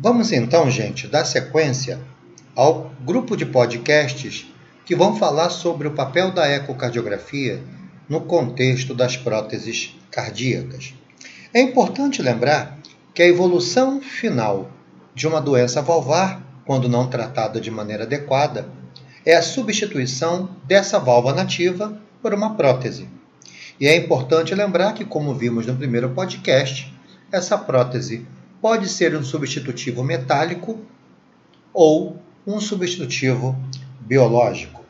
Vamos então, gente, dar sequência ao grupo de podcasts que vão falar sobre o papel da ecocardiografia no contexto das próteses cardíacas. É importante lembrar que a evolução final de uma doença valvar, quando não tratada de maneira adequada, é a substituição dessa válvula nativa por uma prótese. E é importante lembrar que, como vimos no primeiro podcast, essa prótese pode ser um substitutivo metálico ou um substitutivo biológico.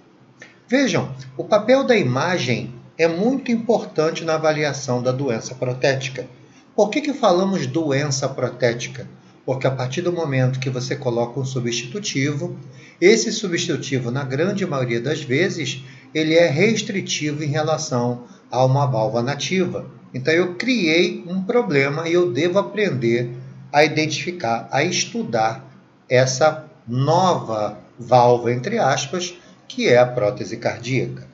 Vejam, o papel da imagem é muito importante na avaliação da doença protética. Por que, que falamos doença protética? Porque a partir do momento que você coloca um substitutivo, esse substitutivo, na grande maioria das vezes, ele é restritivo em relação a uma válvula nativa. Então eu criei um problema e eu devo aprender a identificar, a estudar essa nova válvula, entre aspas, que é a prótese cardíaca.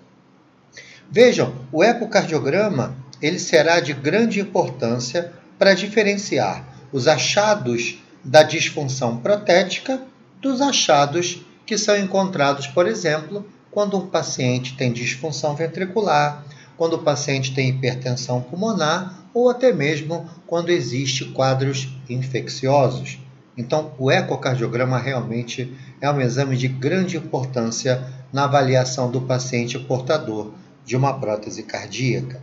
Vejam, o ecocardiograma ele será de grande importância para diferenciar os achados da disfunção protética dos achados que são encontrados, por exemplo, quando um paciente tem disfunção ventricular, quando o paciente tem hipertensão pulmonar ou até mesmo quando existe quadros infecciosos. Então, o ecocardiograma realmente é um exame de grande importância na avaliação do paciente portador de uma prótese cardíaca.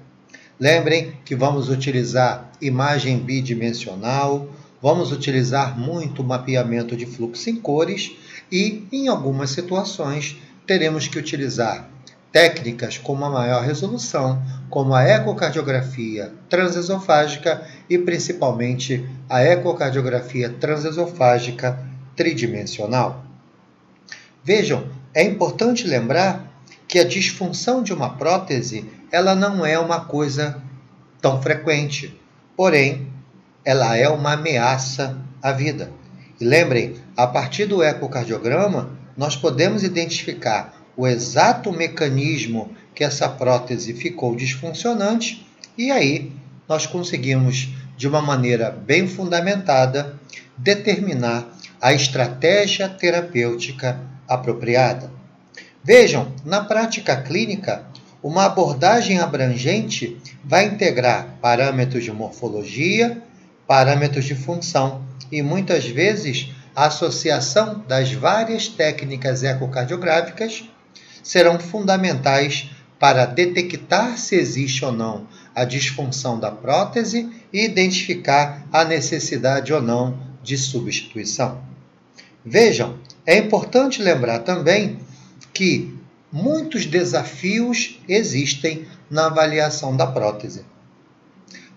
Lembrem que vamos utilizar imagem bidimensional, vamos utilizar muito mapeamento de fluxo em cores e, em algumas situações, teremos que utilizar técnicas com uma maior resolução, como a ecocardiografia transesofágica e principalmente a ecocardiografia transesofágica tridimensional. Vejam, é importante lembrar que a disfunção de uma prótese ela não é uma coisa tão frequente, porém ela é uma ameaça à vida. E lembrem, a partir do ecocardiograma, nós podemos identificar o exato mecanismo que essa prótese ficou disfuncionante e aí nós conseguimos, de uma maneira bem fundamentada, determinar a estratégia terapêutica apropriada. Vejam, na prática clínica, uma abordagem abrangente vai integrar parâmetros de morfologia, parâmetros de função e muitas vezes a associação das várias técnicas ecocardiográficas serão fundamentais para detectar se existe ou não a disfunção da prótese e identificar a necessidade ou não de substituição. Vejam, é importante lembrar também que muitos desafios existem na avaliação da prótese.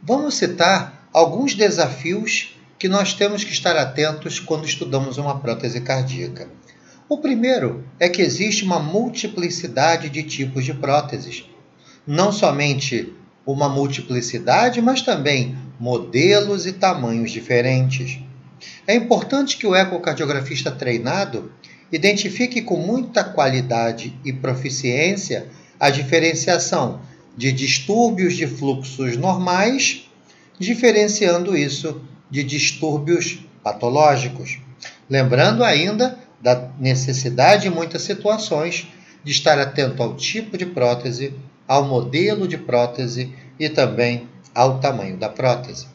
Vamos citar alguns desafios que nós temos que estar atentos quando estudamos uma prótese cardíaca. O primeiro é que existe uma multiplicidade de tipos de próteses. Não somente uma multiplicidade, mas também modelos e tamanhos diferentes. É importante que o ecocardiografista treinado identifique com muita qualidade e proficiência a diferenciação de distúrbios de fluxos normais, diferenciando isso de distúrbios patológicos. Lembrando ainda da necessidade, em muitas situações, de estar atento ao tipo de prótese, ao modelo de prótese e também ao tamanho da prótese.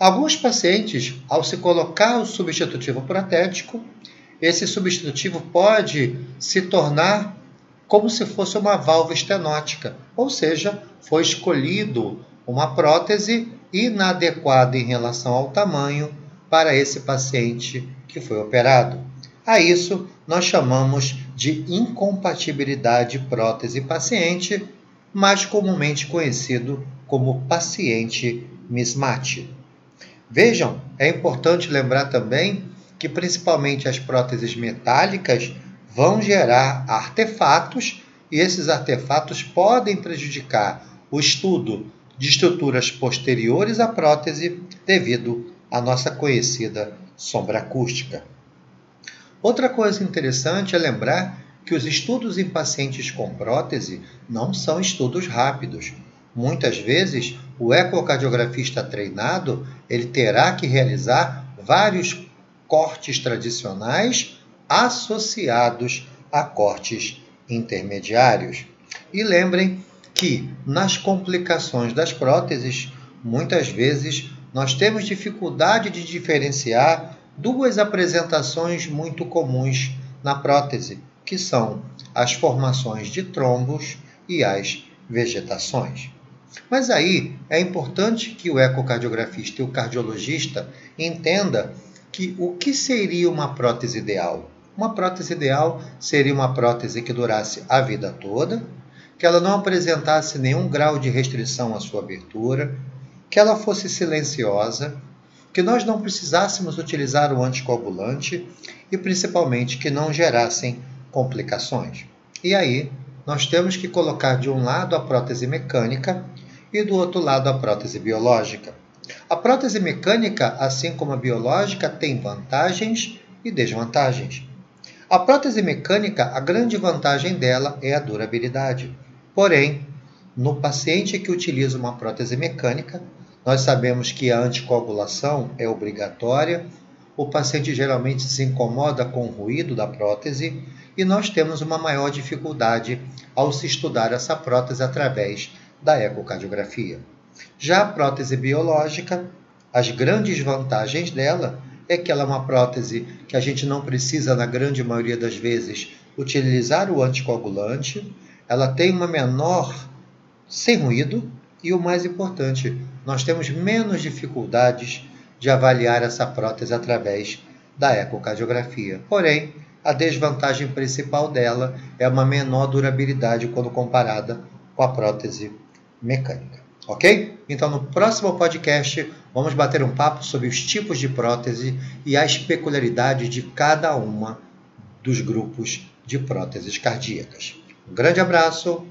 Alguns pacientes, ao se colocar o substitutivo protético, esse substitutivo pode se tornar como se fosse uma válvula estenótica, ou seja, foi escolhido uma prótese inadequada em relação ao tamanho para esse paciente que foi operado. A isso nós chamamos de incompatibilidade prótese-paciente, mais comumente conhecido como paciente mismatch. Vejam, é importante lembrar também que principalmente as próteses metálicas vão gerar artefatos e esses artefatos podem prejudicar o estudo de estruturas posteriores à prótese devido à nossa conhecida sombra acústica. Outra coisa interessante é lembrar que os estudos em pacientes com prótese não são estudos rápidos. Muitas vezes, o ecocardiografista treinado ele terá que realizar vários cortes tradicionais associados a cortes intermediários. E lembrem que nas complicações das próteses, muitas vezes nós temos dificuldade de diferenciar duas apresentações muito comuns na prótese, que são as formações de trombos e as vegetações. Mas aí é importante que o ecocardiografista e o cardiologista entenda que o que seria uma prótese ideal? Uma prótese ideal seria uma prótese que durasse a vida toda, que ela não apresentasse nenhum grau de restrição à sua abertura, que ela fosse silenciosa, que nós não precisássemos utilizar o anticoagulante e principalmente que não gerassem complicações. E aí, nós temos que colocar de um lado a prótese mecânica e do outro lado a prótese biológica. A prótese mecânica, assim como a biológica, tem vantagens e desvantagens. A prótese mecânica, a grande vantagem dela é a durabilidade. Porém, no paciente que utiliza uma prótese mecânica, nós sabemos que a anticoagulação é obrigatória, o paciente geralmente se incomoda com o ruído da prótese e nós temos uma maior dificuldade ao se estudar essa prótese através da ecocardiografia. Já a prótese biológica, as grandes vantagens dela é que ela é uma prótese que a gente não precisa, na grande maioria das vezes, utilizar o anticoagulante, ela tem uma menor sem ruído e o mais importante, nós temos menos dificuldades de avaliar essa prótese através da ecocardiografia. Porém, a desvantagem principal dela é uma menor durabilidade quando comparada com a prótese mecânica. Ok? Então, no próximo podcast, vamos bater um papo sobre os tipos de prótese e as peculiaridades de cada uma dos grupos de próteses cardíacas. Um grande abraço